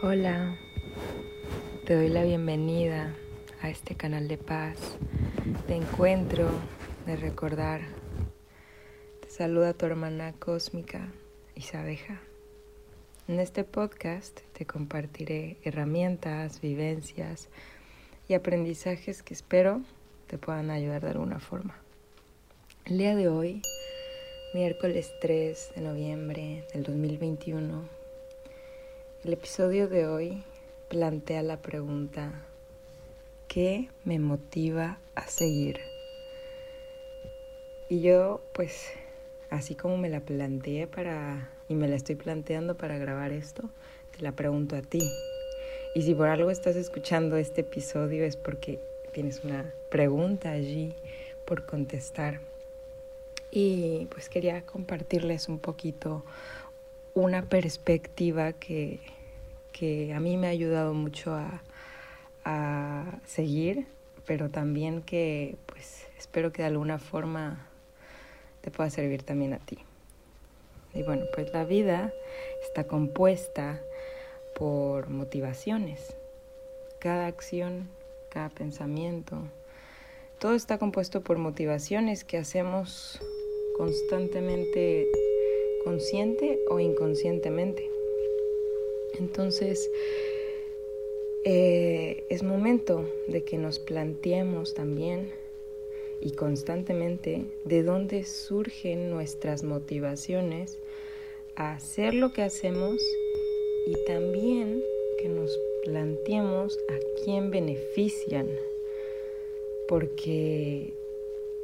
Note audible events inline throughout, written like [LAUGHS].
Hola, te doy la bienvenida a este canal de paz, de encuentro, de recordar. Te saluda tu hermana cósmica, Isabeja. En este podcast te compartiré herramientas, vivencias y aprendizajes que espero te puedan ayudar de alguna forma. El día de hoy, miércoles 3 de noviembre del 2021, el episodio de hoy plantea la pregunta, ¿qué me motiva a seguir? Y yo, pues, así como me la planteé para, y me la estoy planteando para grabar esto, te la pregunto a ti. Y si por algo estás escuchando este episodio es porque tienes una pregunta allí por contestar. Y pues quería compartirles un poquito una perspectiva que, que a mí me ha ayudado mucho a, a seguir, pero también que pues espero que de alguna forma te pueda servir también a ti. Y bueno, pues la vida está compuesta por motivaciones. Cada acción, cada pensamiento, todo está compuesto por motivaciones que hacemos constantemente consciente o inconscientemente. Entonces, eh, es momento de que nos planteemos también y constantemente de dónde surgen nuestras motivaciones a hacer lo que hacemos y también que nos planteemos a quién benefician. Porque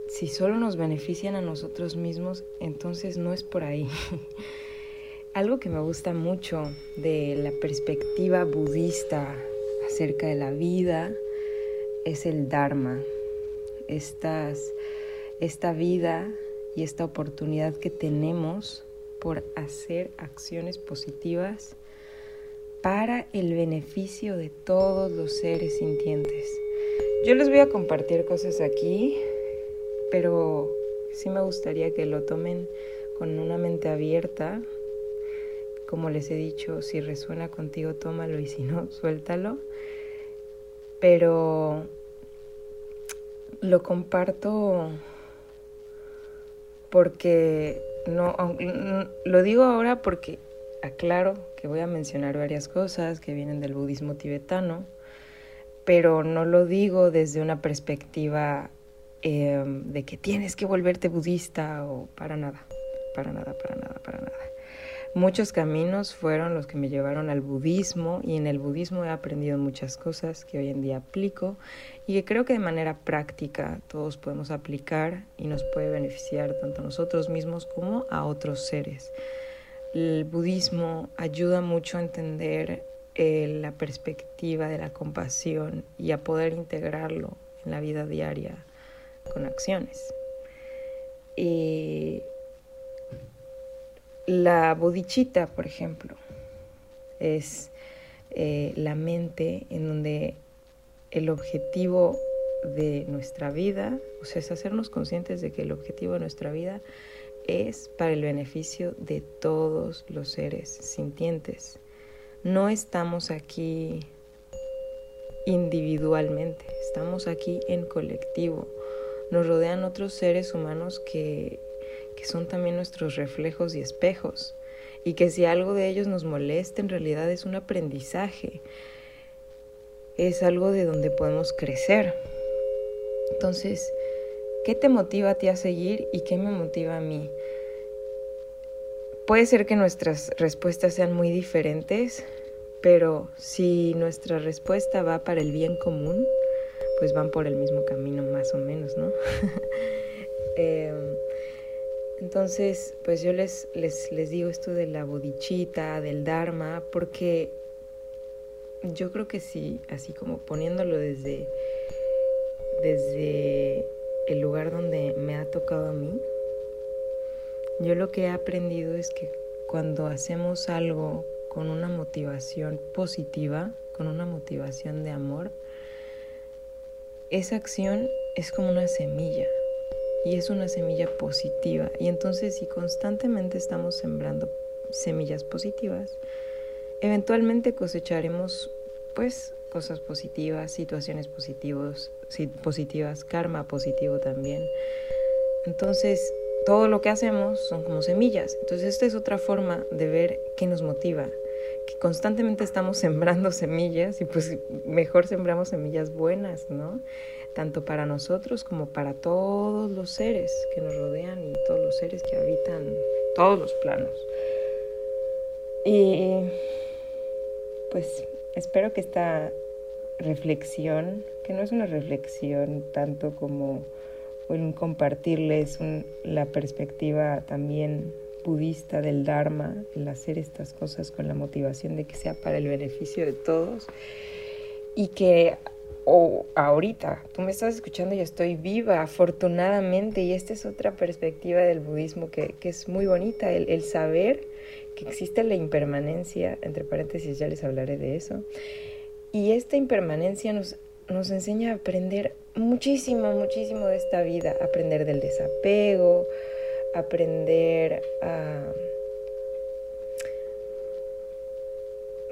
si solo nos benefician a nosotros mismos, entonces no es por ahí. [LAUGHS] Algo que me gusta mucho de la perspectiva budista acerca de la vida es el Dharma. Esta vida y esta oportunidad que tenemos por hacer acciones positivas para el beneficio de todos los seres sintientes. Yo les voy a compartir cosas aquí pero sí me gustaría que lo tomen con una mente abierta. Como les he dicho, si resuena contigo, tómalo y si no, [LAUGHS] suéltalo. Pero lo comparto porque no, lo digo ahora porque aclaro que voy a mencionar varias cosas que vienen del budismo tibetano, pero no lo digo desde una perspectiva Em, de que tienes que volverte budista o para nada, para nada, para nada, para nada. Muchos caminos fueron los que me llevaron al budismo y en el budismo he aprendido muchas cosas que hoy en día aplico y que creo que de manera práctica todos podemos aplicar y nos puede beneficiar tanto a nosotros mismos como a otros seres. El budismo ayuda mucho a entender eh, la perspectiva de la compasión y a poder integrarlo en la vida diaria con acciones. La bodichita, por ejemplo, es eh, la mente en donde el objetivo de nuestra vida, o sea, es hacernos conscientes de que el objetivo de nuestra vida es para el beneficio de todos los seres sintientes. No estamos aquí individualmente, estamos aquí en colectivo nos rodean otros seres humanos que, que son también nuestros reflejos y espejos. Y que si algo de ellos nos molesta, en realidad es un aprendizaje. Es algo de donde podemos crecer. Entonces, ¿qué te motiva a ti a seguir y qué me motiva a mí? Puede ser que nuestras respuestas sean muy diferentes, pero si nuestra respuesta va para el bien común, pues van por el mismo camino más o menos, ¿no? [LAUGHS] Em, entonces, pues yo les, les, les digo esto de la bodichita, del Dharma, porque yo creo que sí, así como poniéndolo desde, desde el lugar donde me ha tocado a mí, yo lo que he aprendido es que cuando hacemos algo con una motivación positiva, con una motivación de amor, esa acción es como una semilla y es una semilla positiva. Y entonces si constantemente estamos sembrando semillas positivas, eventualmente cosecharemos pues cosas positivas, situaciones positivos, positivas, karma positivo también. Entonces, todo lo que hacemos son como semillas. Entonces, esta es otra forma de ver qué nos motiva, que constantemente estamos sembrando semillas y pues mejor sembramos semillas buenas, ¿no? Tanto para nosotros como para todos los seres que nos rodean y todos los seres que habitan todos los planos. Y pues espero que esta reflexión, que no es una reflexión tanto como un compartirles la perspectiva también budista del Dharma, el hacer estas cosas con la motivación de que sea para el beneficio de todos. Y que o ahorita tú me estás escuchando y estoy viva afortunadamente y esta es otra perspectiva del budismo que, es muy bonita, el, el saber que existe la impermanencia, entre paréntesis ya les hablaré de eso, y esta impermanencia nos, nos enseña a aprender muchísimo, muchísimo de esta vida, aprender del desapego, aprender a...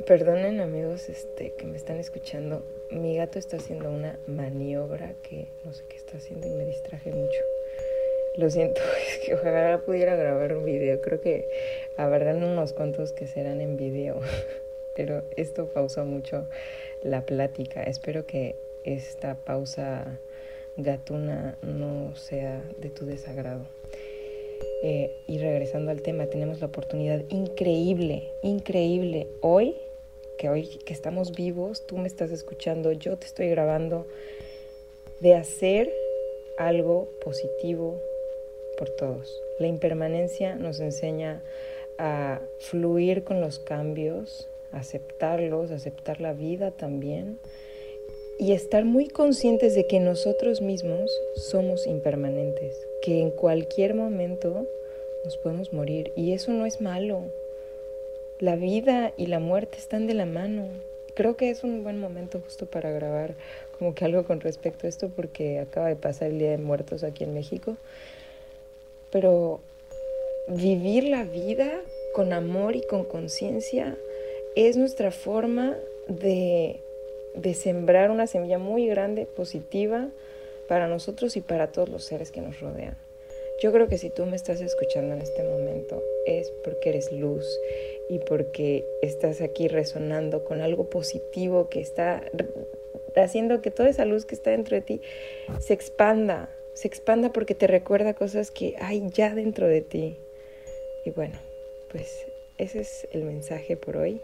Perdonen amigos este, que me están escuchando, mi gato está haciendo una maniobra que no sé qué está haciendo y me distraje mucho. Lo siento, [LAUGHS] es que ojalá pudiera grabar un video. Creo que habrán unos cuantos que serán en video, [LAUGHS] pero esto pausó mucho la plática. Espero que esta pausa gatuna no sea de tu desagrado. Eh, y regresando al tema, tenemos la oportunidad increíble, increíble hoy, que hoy que estamos vivos, tú me estás escuchando, yo te estoy grabando, de hacer algo positivo por todos. La impermanencia nos enseña a fluir con los cambios, aceptarlos, aceptar la vida también y estar muy conscientes de que nosotros mismos somos impermanentes, que en cualquier momento nos podemos morir y eso no es malo. La vida y la muerte están de la mano. Creo que es un buen momento justo para grabar como que algo con respecto a esto porque acaba de pasar el Día de Muertos aquí en México. Pero vivir la vida con amor y con conciencia es nuestra forma de, de sembrar una semilla muy grande, positiva, para nosotros y para todos los seres que nos rodean. Yo creo que si tú me estás escuchando en este momento es porque eres luz y porque estás aquí resonando con algo positivo que está haciendo que toda esa luz que está dentro de ti se expanda, se expanda porque te recuerda cosas que hay ya dentro de ti. Y bueno, pues ese es el mensaje por hoy.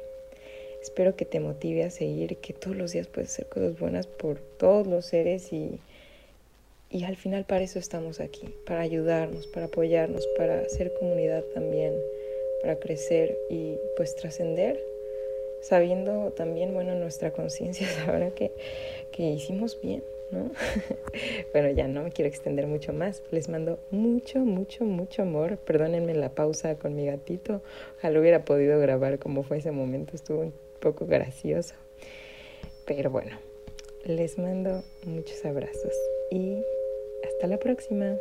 Espero que te motive a seguir, que todos los días puedes hacer cosas buenas por todos los seres y, y al final para eso estamos aquí, para ayudarnos, para apoyarnos, para hacer comunidad también, para crecer y pues trascender, sabiendo también, bueno, nuestra conciencia [LAUGHS] sabrá que, que hicimos bien, ¿no? [LAUGHS] bueno, ya no me quiero extender mucho más. Les mando mucho, mucho, mucho amor. Perdónenme la pausa con mi gatito. Ojalá hubiera podido grabar como fue ese momento. Estuvo poco gracioso. Pero bueno, les mando muchos abrazos y hasta la próxima.